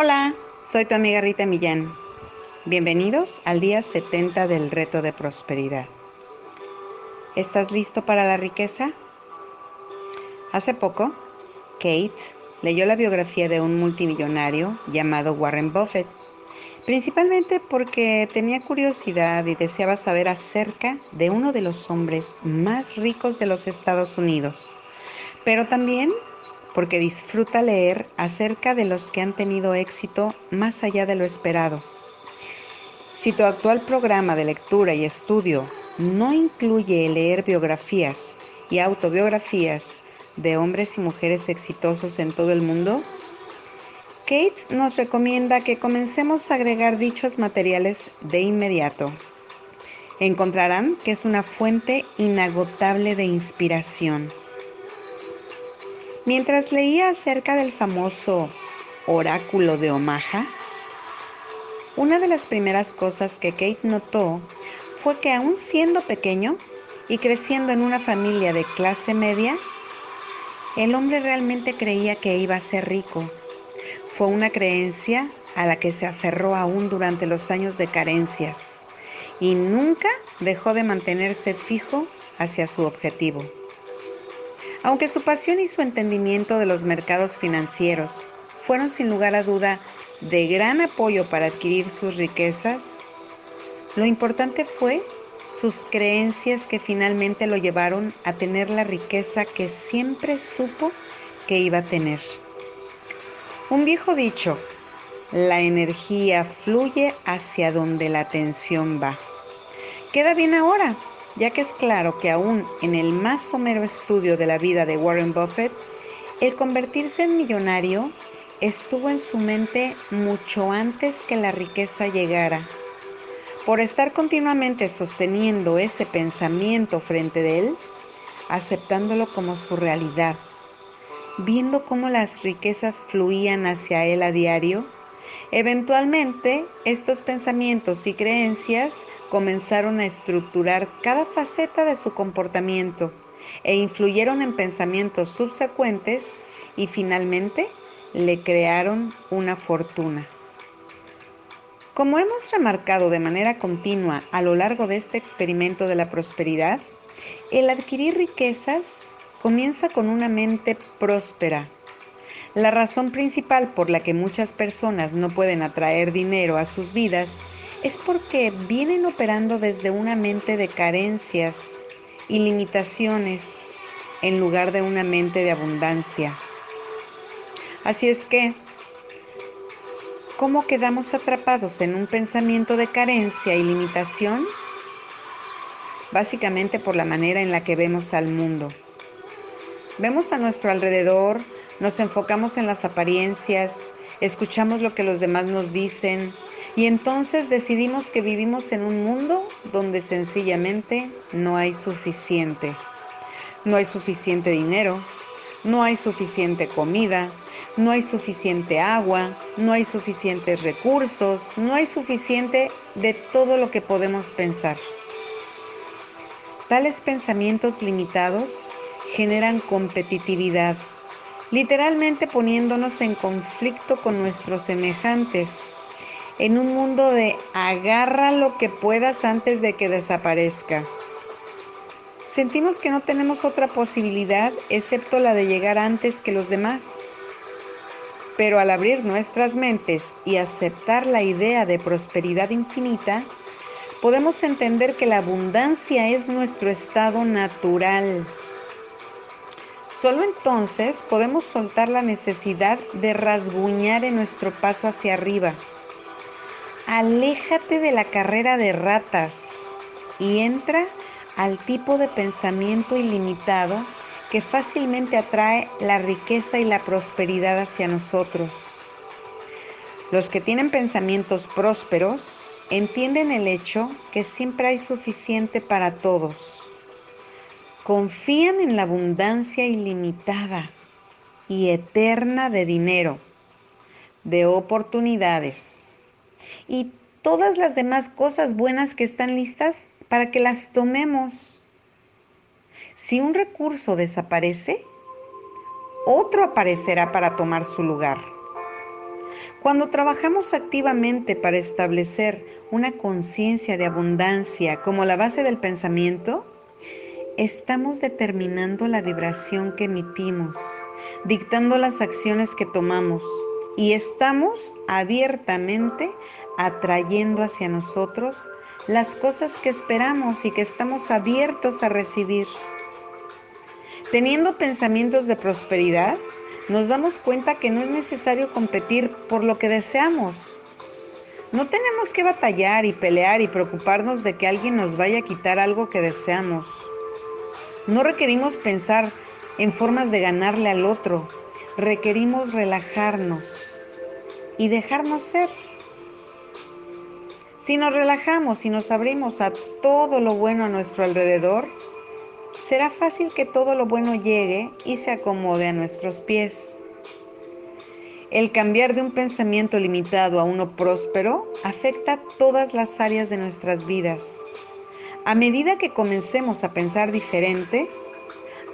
Hola, soy tu amiga Rita Millán. Bienvenidos al día 70 del reto de prosperidad. ¿Estás listo para la riqueza? Hace poco, Kate leyó la biografía de un multimillonario llamado Warren Buffett, principalmente porque tenía curiosidad y deseaba saber acerca de uno de los hombres más ricos de los Estados Unidos, pero también porque disfruta leer acerca de los que han tenido éxito más allá de lo esperado. Si tu actual programa de lectura y estudio no incluye leer biografías y autobiografías de hombres y mujeres exitosos en todo el mundo, Kate nos recomienda que comencemos a agregar dichos materiales de inmediato. Encontrarán que es una fuente inagotable de inspiración. Mientras leía acerca del famoso oráculo de Omaha, una de las primeras cosas que Kate notó fue que aún siendo pequeño y creciendo en una familia de clase media, el hombre realmente creía que iba a ser rico. Fue una creencia a la que se aferró aún durante los años de carencias y nunca dejó de mantenerse fijo hacia su objetivo. Aunque su pasión y su entendimiento de los mercados financieros fueron sin lugar a duda de gran apoyo para adquirir sus riquezas, lo importante fue sus creencias que finalmente lo llevaron a tener la riqueza que siempre supo que iba a tener. Un viejo dicho, la energía fluye hacia donde la atención va. Queda bien ahora, ya que es claro que aún en el más somero estudio de la vida de Warren Buffett, el convertirse en millonario estuvo en su mente mucho antes que la riqueza llegara. Por estar continuamente sosteniendo ese pensamiento frente de él, aceptándolo como su realidad, viendo cómo las riquezas fluían hacia él a diario, eventualmente estos pensamientos y creencias comenzaron a estructurar cada faceta de su comportamiento e influyeron en pensamientos subsecuentes y finalmente le crearon una fortuna. Como hemos remarcado de manera continua a lo largo de este experimento de la prosperidad, el adquirir riquezas comienza con una mente próspera. La razón principal por la que muchas personas no pueden atraer dinero a sus vidas es porque vienen operando desde una mente de carencias y limitaciones en lugar de una mente de abundancia. Así es que, ¿cómo quedamos atrapados en un pensamiento de carencia y limitación? Básicamente por la manera en la que vemos al mundo. Vemos a nuestro alrededor, nos enfocamos en las apariencias, escuchamos lo que los demás nos dicen, y entonces decidimos que vivimos en un mundo donde sencillamente no hay suficiente. No hay suficiente dinero, no hay suficiente comida, no hay suficiente agua, no hay suficientes recursos, no hay suficiente de todo lo que podemos pensar. Tales pensamientos limitados generan competitividad, literalmente poniéndonos en conflicto con nuestros semejantes en un mundo de agarra lo que puedas antes de que desaparezca. Sentimos que no tenemos otra posibilidad excepto la de llegar antes que los demás. Pero al abrir nuestras mentes y aceptar la idea de prosperidad infinita, podemos entender que la abundancia es nuestro estado natural. Solo entonces podemos soltar la necesidad de rasguñar en nuestro paso hacia arriba Aléjate de la carrera de ratas y entra al tipo de pensamiento ilimitado que fácilmente atrae la riqueza y la prosperidad hacia nosotros. Los que tienen pensamientos prósperos entienden el hecho que siempre hay suficiente para todos. Confían en la abundancia ilimitada y eterna de dinero, de oportunidades y todas las demás cosas buenas que están listas para que las tomemos. Si un recurso desaparece, otro aparecerá para tomar su lugar. Cuando trabajamos activamente para establecer una conciencia de abundancia como la base del pensamiento, estamos determinando la vibración que emitimos, dictando las acciones que tomamos y estamos abiertamente atrayendo hacia nosotros las cosas que esperamos y que estamos abiertos a recibir. Teniendo pensamientos de prosperidad, nos damos cuenta que no es necesario competir por lo que deseamos. No tenemos que batallar y pelear y preocuparnos de que alguien nos vaya a quitar algo que deseamos. No requerimos pensar en formas de ganarle al otro. Requerimos relajarnos y dejarnos ser. Si nos relajamos y nos abrimos a todo lo bueno a nuestro alrededor, será fácil que todo lo bueno llegue y se acomode a nuestros pies. El cambiar de un pensamiento limitado a uno próspero afecta todas las áreas de nuestras vidas. A medida que comencemos a pensar diferente,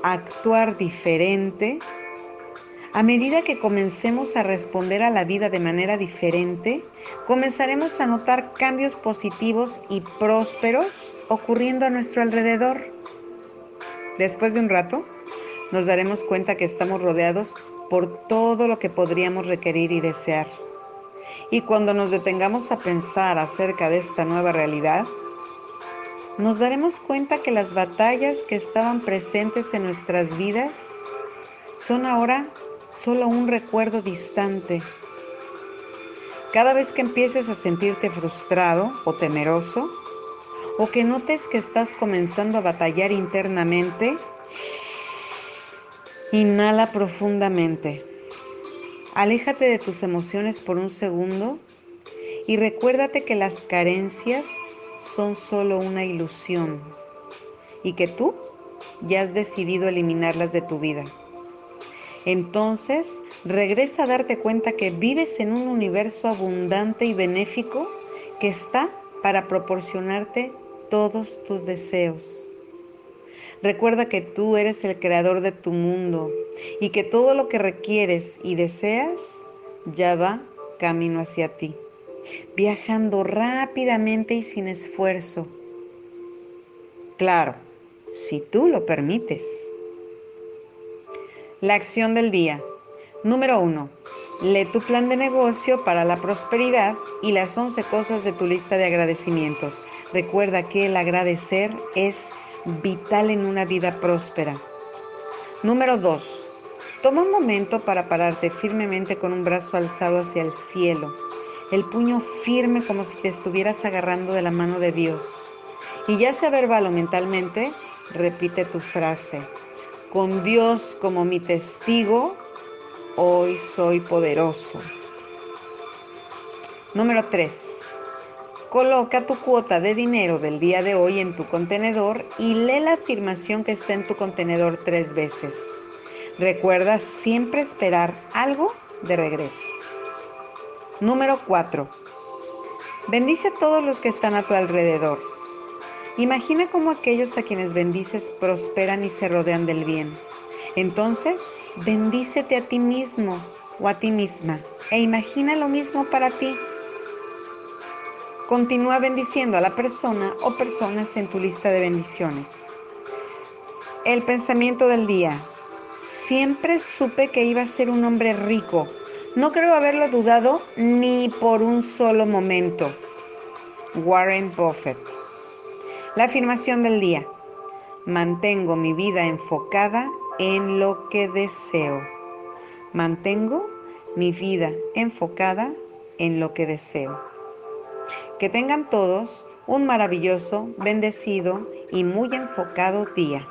a actuar diferente, a medida que comencemos a responder a la vida de manera diferente, comenzaremos a notar cambios positivos y prósperos ocurriendo a nuestro alrededor. Después de un rato, nos daremos cuenta que estamos rodeados por todo lo que podríamos requerir y desear. Y cuando nos detengamos a pensar acerca de esta nueva realidad, nos daremos cuenta que las batallas que estaban presentes en nuestras vidas son ahora solo un recuerdo distante. Cada vez que empieces a sentirte frustrado o temeroso, o que notes que estás comenzando a batallar internamente, inhala profundamente. Aléjate de tus emociones por un segundo y recuérdate que las carencias son solo una ilusión y que tú ya has decidido eliminarlas de tu vida. Entonces, regresa a darte cuenta que vives en un universo abundante y benéfico que está para proporcionarte todos tus deseos. Recuerda que tú eres el creador de tu mundo y que todo lo que requieres y deseas ya va camino hacia ti, viajando rápidamente y sin esfuerzo. Claro, si tú lo permites. La acción del día. Número 1. Lee tu plan de negocio para la prosperidad y las 11 cosas de tu lista de agradecimientos. Recuerda que el agradecer es vital en una vida próspera. Número 2. Toma un momento para pararte firmemente con un brazo alzado hacia el cielo, el puño firme como si te estuvieras agarrando de la mano de Dios. Y ya sea verbal o mentalmente, repite tu frase con Dios como mi testigo, hoy soy poderoso. Número 3. Coloca tu cuota de dinero del día de hoy en tu contenedor y lee la afirmación que está en tu contenedor tres veces. Recuerda siempre esperar algo de regreso. Número 4. Bendice a todos los que están a tu alrededor Imagina cómo aquellos a quienes bendices prosperan y se rodean del bien. Entonces, bendícete a ti mismo o a ti misma e imagina lo mismo para ti. Continúa bendiciendo a la persona o personas en tu lista de bendiciones. El pensamiento del día. Siempre supe que iba a ser un hombre rico. No creo haberlo dudado ni por un solo momento. Warren Buffett. La afirmación del día. Mantengo mi vida enfocada en lo que deseo. Mantengo mi vida enfocada en lo que deseo. Que tengan todos un maravilloso, bendecido y muy enfocado día.